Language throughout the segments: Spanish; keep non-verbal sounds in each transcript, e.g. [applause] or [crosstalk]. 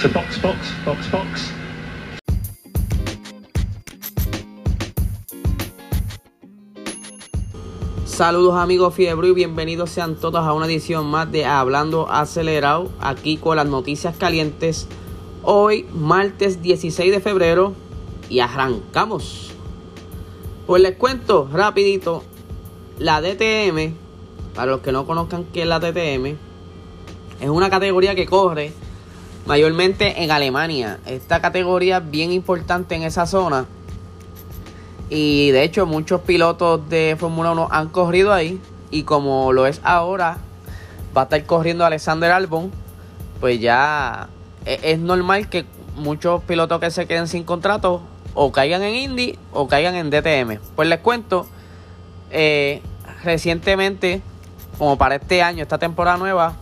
So box, box, box, box. Saludos amigos Fiebre y bienvenidos sean todos a una edición más de Hablando Acelerado, aquí con las noticias calientes. Hoy, martes 16 de febrero, y arrancamos. Pues les cuento rapidito, la DTM, para los que no conozcan qué es la DTM, es una categoría que corre mayormente en Alemania. Esta categoría es bien importante en esa zona y de hecho muchos pilotos de Fórmula 1 han corrido ahí. Y como lo es ahora, va a estar corriendo Alexander Albon. Pues ya e-, es, normal que muchos pilotos que se queden sin contrato o caigan en Indy o caigan en DTM. Pues les cuento, eh, recientemente, como para este año, esta temporada nueva,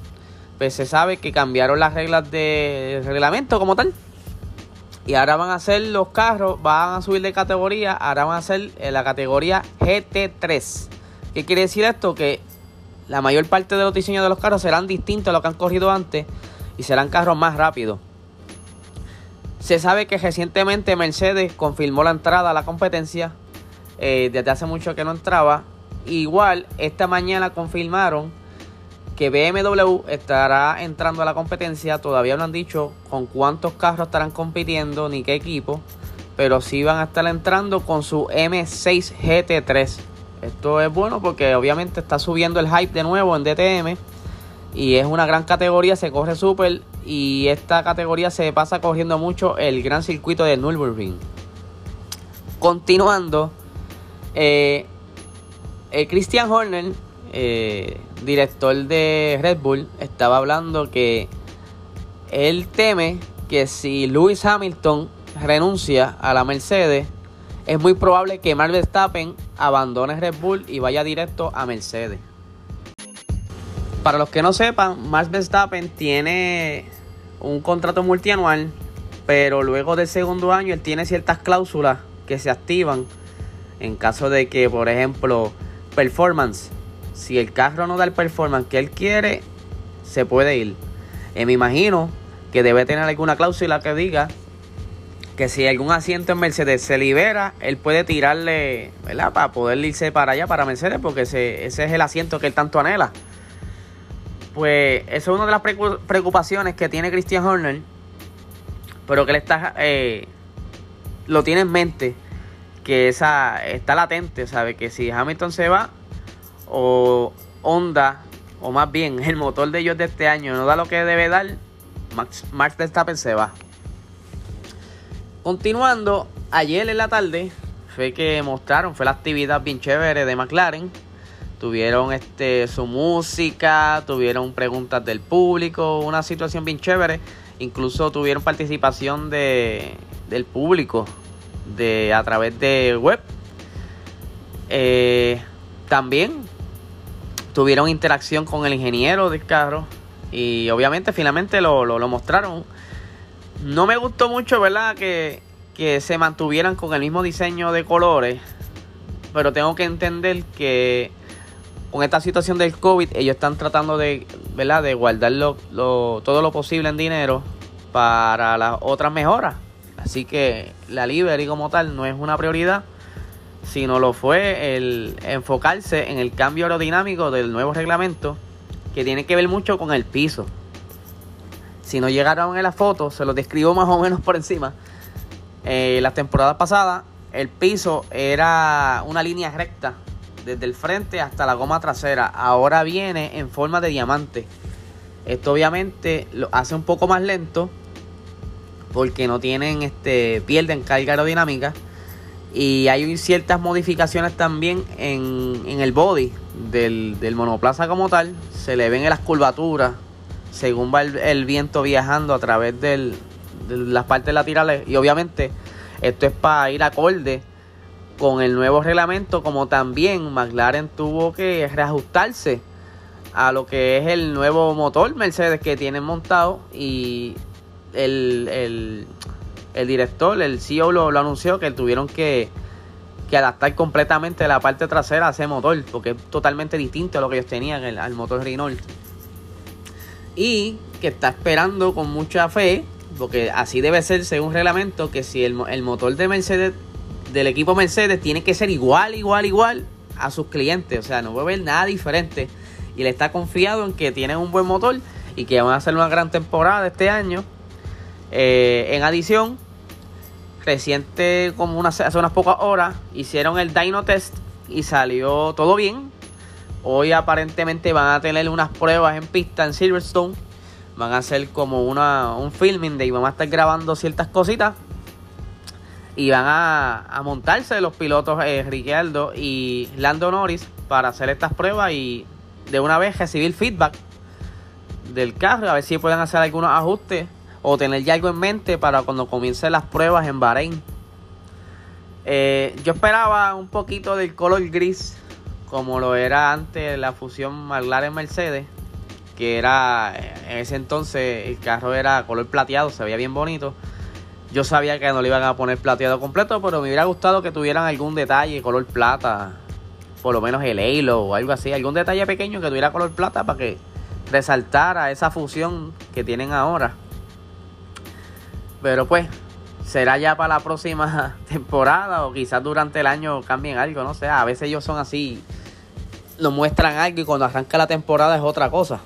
pues se sabe que cambiaron las reglas de reglamento como tal. Y ahora van a ser los carros, van a subir de categoría, ahora van a ser en la categoría GT3. ¿Qué quiere decir esto? Que la mayor parte de los diseños de los carros serán distintos a lo que han corrido antes y serán carros más rápidos. Se sabe que recientemente Mercedes confirmó la entrada a la competencia. Eh, desde hace mucho que no entraba. Igual, esta mañana confirmaron que BMW estará entrando a la competencia. Todavía no han dicho con cuántos carros estarán compitiendo ni qué equipo. Pero sí van a estar entrando con su M6 GT3. Esto es bueno porque obviamente está subiendo el hype de nuevo en DTM. Y es una gran categoría, se corre súper. Y esta categoría se pasa corriendo mucho el gran circuito de Nürburgring. Continuando, eh, eh Christian Horner eh, director de Red Bull, estaba hablando que él teme que si Lewis Hamilton renuncia a la Mercedes, es muy probable que Max Verstappen abandone Red Bull y vaya directo a Mercedes. Para los que no sepan, Max Verstappen tiene un contrato multianual, pero luego del segundo año él tiene ciertas cláusulas que se activan en caso de que, por ejemplo, performance si el carro no da el performance que él quiere, se puede ir. Eh, me imagino que debe tener alguna cláusula que diga que si algún asiento en Mercedes se libera, él puede tirarle, ¿verdad? Para poder irse para allá, para Mercedes, porque ese, es el asiento que él tanto anhela. Pues eso es una de las preocupaciones que tiene Christian Horner, pero que él está, eh, lo tiene en mente, que esa está latente, sabe que si Hamilton se va, o Honda, o más bien [laughs] el motor de ellos de este año no da lo que debe dar, Max, Max Verstappen se va. Continuando, ayer en la tarde fue que mostraron, fue la actividad bien chévere de McLaren. Tuvieron este su música, tuvieron preguntas del público, una situación bien chévere. Incluso tuvieron participación de, del público de, a través de web. Eh, también tuvieron interacción con el ingeniero del carro y obviamente finalmente lo, lo, mostraron. No me gustó mucho, ¿verdad? Que, que se mantuvieran con el mismo diseño de colores, pero tengo que entender que con esta situación del COVID ellos están tratando de, ¿verdad? de guardar todo lo posible en dinero para las otras mejoras. Así que la livery como tal no es una prioridad sino lo fue el enfocarse en el cambio aerodinámico del nuevo reglamento que tiene que ver mucho con el piso. Si no llegaron en la foto, se lo describo más o menos por encima. Eh, la temporada pasada, el piso era una línea recta desde el frente hasta la goma trasera. Ahora viene en forma de diamante. Esto obviamente lo hace un poco más lento porque no tienen este pierden carga aerodinámica y hay ciertas modificaciones también en, el body del, monoplaza como tal. Se le ven en las curvaturas según va el, viento viajando a través de las partes laterales. Y obviamente esto es para ir acorde con el nuevo reglamento, como también McLaren tuvo que reajustarse a lo que es el nuevo motor Mercedes que tienen montado y el, el director, el CEO lo, anunció que tuvieron que, adaptar completamente la parte trasera a ese motor, porque es totalmente distinto a lo que ellos tenían al motor Renault. Y que está esperando con mucha fe porque así debe ser según reglamento, que si el, el motor de Mercedes, del equipo Mercedes, tiene que ser igual, igual, igual a sus clientes. O sea, no puede ver nada diferente. Y le está confiado en que tienen un buen motor y que van a hacer una gran temporada este año. Eh, en adición, reciente, como hace unas pocas horas, hicieron el Dyno Test y salió todo bien. Hoy aparentemente van a tener unas pruebas en pista en Silverstone. Van a hacer como una, un filming de y van a estar grabando ciertas cositas. Y van a, montarse los pilotos eh, Ricciardo y Lando Norris para hacer estas pruebas y de una vez recibir feedback del carro, a ver si pueden hacer algunos ajustes o tener ya algo en mente para cuando comiencen las pruebas en Bahrein. Eh, yo esperaba un poquito del color gris, como lo era antes la fusión McLaren-Mercedes, que era en ese entonces el carro era color plateado, se veía bien bonito. Yo sabía que no le iban a poner plateado completo, pero me hubiera gustado que tuvieran algún detalle color plata, por lo menos el halo o algo así, algún detalle pequeño que tuviera color plata para que resaltara esa fusión que tienen ahora. Pero pues, será ya para la próxima [laughs] temporada o quizás durante el año cambien algo, no sé. A veces ellos son así, nos muestran algo y cuando arranca la temporada es otra cosa.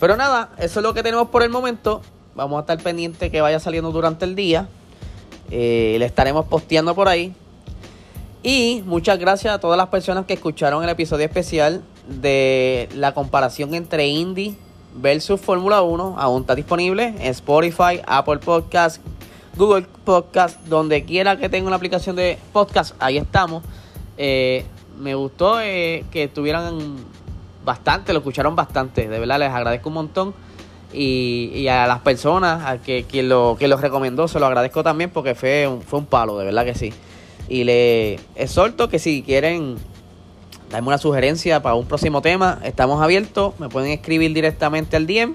Pero nada, eso es lo que tenemos por el momento. Vamos a estar pendientes que vaya saliendo durante el día. Eh, le estaremos posteando por ahí. Y muchas gracias a todas las personas que escucharon el episodio especial de la comparación entre Indy versus Fórmula 1. Aún está disponible en Spotify, Apple Podcast, Google Podcast, donde quiera que tenga una aplicación de podcast, ahí estamos. Eh, me gustó eh, que estuvieran bastante, lo escucharon bastante, de verdad les agradezco un montón. Y, a las personas, a que quien lo, que los recomendó, se lo agradezco también porque fue un, fue un palo, de verdad que sí. Y le exhorto que si quieren darme una sugerencia para un próximo tema, estamos abiertos, me pueden escribir directamente al DM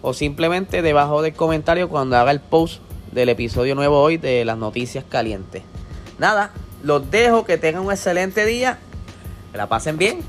o simplemente debajo del comentario cuando haga el post del episodio nuevo hoy de las noticias calientes. Nada, los dejo, que tengan un excelente día, que la pasen bien